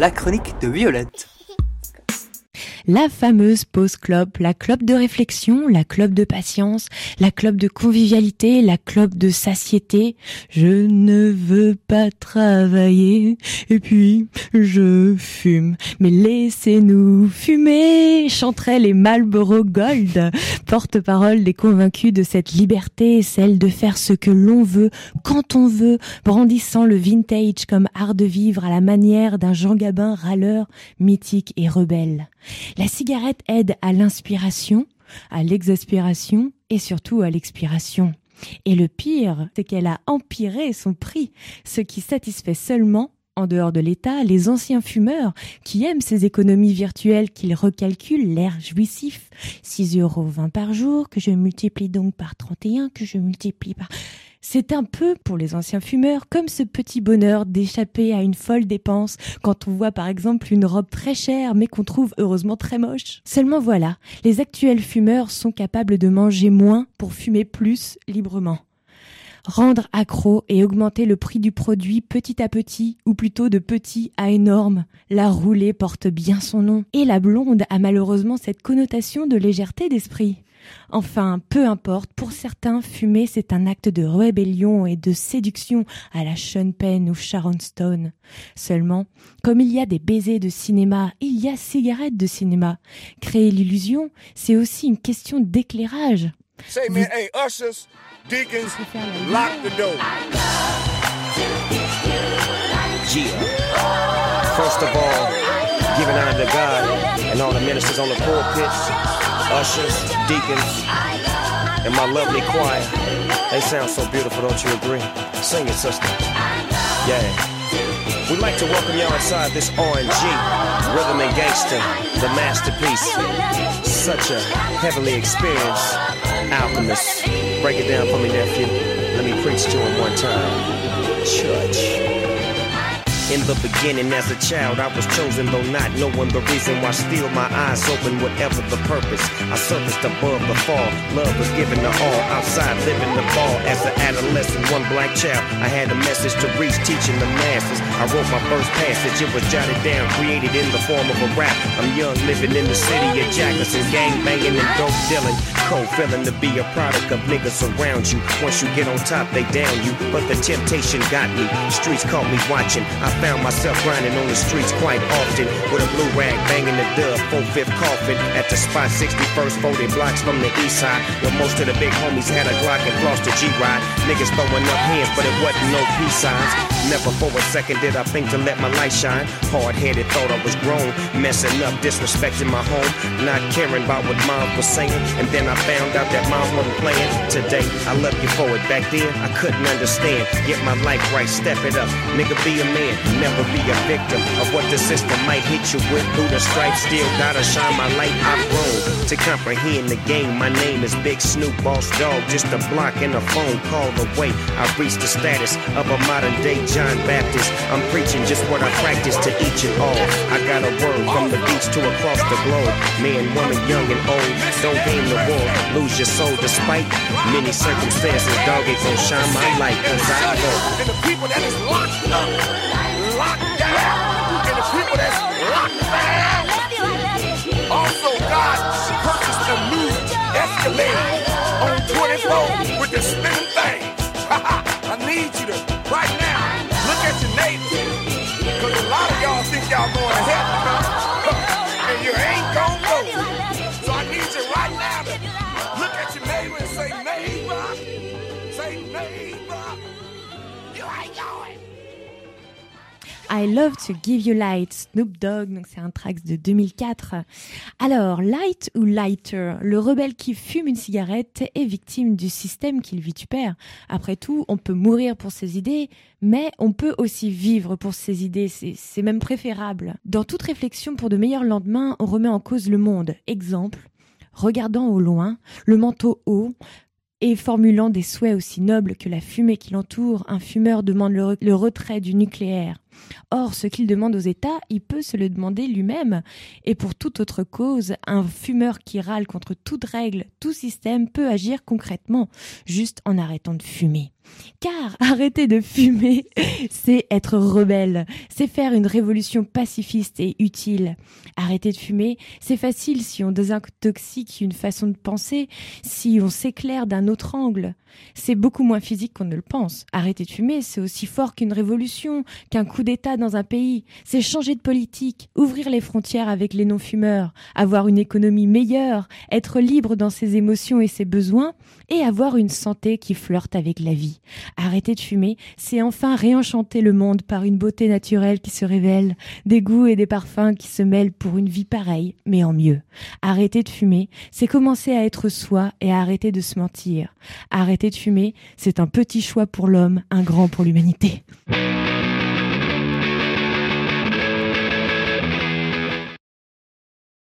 la chronique de Violette la fameuse pause clope, la clope de réflexion, la clope de patience, la clope de convivialité, la clope de satiété. Je ne veux pas travailler et puis je fume. Mais laissez-nous fumer, chanteraient les Marlboro Gold, porte-parole des convaincus de cette liberté, celle de faire ce que l'on veut, quand on veut, brandissant le vintage comme art de vivre à la manière d'un Jean Gabin râleur, mythique et rebelle. La cigarette aide à l'inspiration, à l'exaspération et surtout à l'expiration. Et le pire, c'est qu'elle a empiré son prix, ce qui satisfait seulement en dehors de l'État, les anciens fumeurs qui aiment ces économies virtuelles qu'ils recalculent l'air jouissif. 6 euros 20 par jour, que je multiplie donc par 31, que je multiplie par... C'est un peu, pour les anciens fumeurs, comme ce petit bonheur d'échapper à une folle dépense quand on voit par exemple une robe très chère mais qu'on trouve heureusement très moche. Seulement voilà, les actuels fumeurs sont capables de manger moins pour fumer plus librement rendre accro et augmenter le prix du produit petit à petit, ou plutôt de petit à énorme. La roulée porte bien son nom. Et la blonde a malheureusement cette connotation de légèreté d'esprit. Enfin, peu importe, pour certains, fumer c'est un acte de rébellion et de séduction à la Sean Penn ou Sharon Stone. Seulement, comme il y a des baisers de cinéma, il y a cigarettes de cinéma. Créer l'illusion, c'est aussi une question d'éclairage. Deacons, lock the door. Yeah. First of all, giving honor to God and all the ministers on the pulpit, ushers, deacons, and my lovely choir. They sound so beautiful, don't you agree? Sing it, sister. Yeah. We'd like to welcome y'all inside this RNG, Rhythm and Gangster, the masterpiece. Such a heavily experienced alchemist. Break it down for me, nephew. Let me preach to him one time. Church. In the beginning, as a child, I was chosen, though not knowing the reason why. Still, my eyes open, whatever the purpose. I surfaced above the fall. Love was given to all. Outside, living the ball. As an adolescent, one black child, I had a message to reach, teaching the masses. I wrote my first passage. It was jotted down, created in the form of a rap. I'm young, living in the city of Jackson, gang banging and dope dealing. Cold feeling to be a product of niggas around you. Once you get on top, they down you. But the temptation got me. Streets caught me watching. I Found myself grinding on the streets quite often with a blue rag banging the dub, full fifth coffin at the spot 61st, 40 blocks from the east side, where most of the big homies had a Glock and flossed a G-Ride. Niggas throwing up hands, but it wasn't no peace signs. Never for a second did I think to let my light shine. Hard headed, thought I was grown, messing up, disrespecting my home, not caring about what mom was saying. And then I found out that mom wasn't playing. Today, I love you for it. Back then, I couldn't understand. Get my life right, step it up, nigga, be a man. Never be a victim of what the system might hit you with. Through the stripes, still gotta shine my light. I've grown to comprehend the game. My name is Big Snoop Boss Dog. Just a block and a phone call away. I've reached the status of a modern day John Baptist. I'm preaching just what I practice to each and all. I got a word from the beach to across the globe. Man, woman, young and old. Don't game the war, lose your soul despite many circumstances. Dog, it gon' shine my light, cause I know. And the people that is locked up locked down, and the people that's locked down. Also, God purchased a new Escalade on 24 with the spinning thing. I need you to, right now, look at your neighbor. Because a lot of y'all think y'all going to heaven, huh? and you ain't gonna go. So I need you right now to look at your neighbor and say, neighbor, say, neighbor, you ain't going. I Love to Give You Light, Snoop Dogg, donc c'est un track de 2004. Alors, Light ou Lighter, le rebelle qui fume une cigarette est victime du système qu'il vitupère. Après tout, on peut mourir pour ses idées, mais on peut aussi vivre pour ses idées, c'est même préférable. Dans toute réflexion pour de meilleurs lendemains, on remet en cause le monde. Exemple, regardant au loin, le manteau haut, et formulant des souhaits aussi nobles que la fumée qui l'entoure, un fumeur demande le, retrait du nucléaire. Or, ce qu'il demande aux États, il peut se le demander lui-même. Et pour toute autre cause, un fumeur qui râle contre toute règle, tout système peut agir concrètement, juste en arrêtant de fumer. Car arrêter de fumer, c'est être rebelle, c'est faire une révolution pacifiste et utile. Arrêter de fumer, c'est facile si on désintoxique une façon de penser, si on s'éclaire d'un autre angle. C'est beaucoup moins physique qu'on ne le pense. Arrêter de fumer, c'est aussi fort qu'une révolution, qu'un coup d'État dans un pays. C'est changer de politique, ouvrir les frontières avec les non-fumeurs, avoir une économie meilleure, être libre dans ses émotions et ses besoins, et avoir une santé qui flirte avec la Arrêter de fumer, c'est enfin réenchanter le monde par une beauté naturelle qui se révèle, des goûts et des parfums qui se mêlent pour une vie pareille, mais en mieux. Arrêter de fumer, c'est commencer à être soi et à arrêter de se mentir. Arrêter de fumer, c'est un petit choix pour l'homme, un grand pour l'humanité.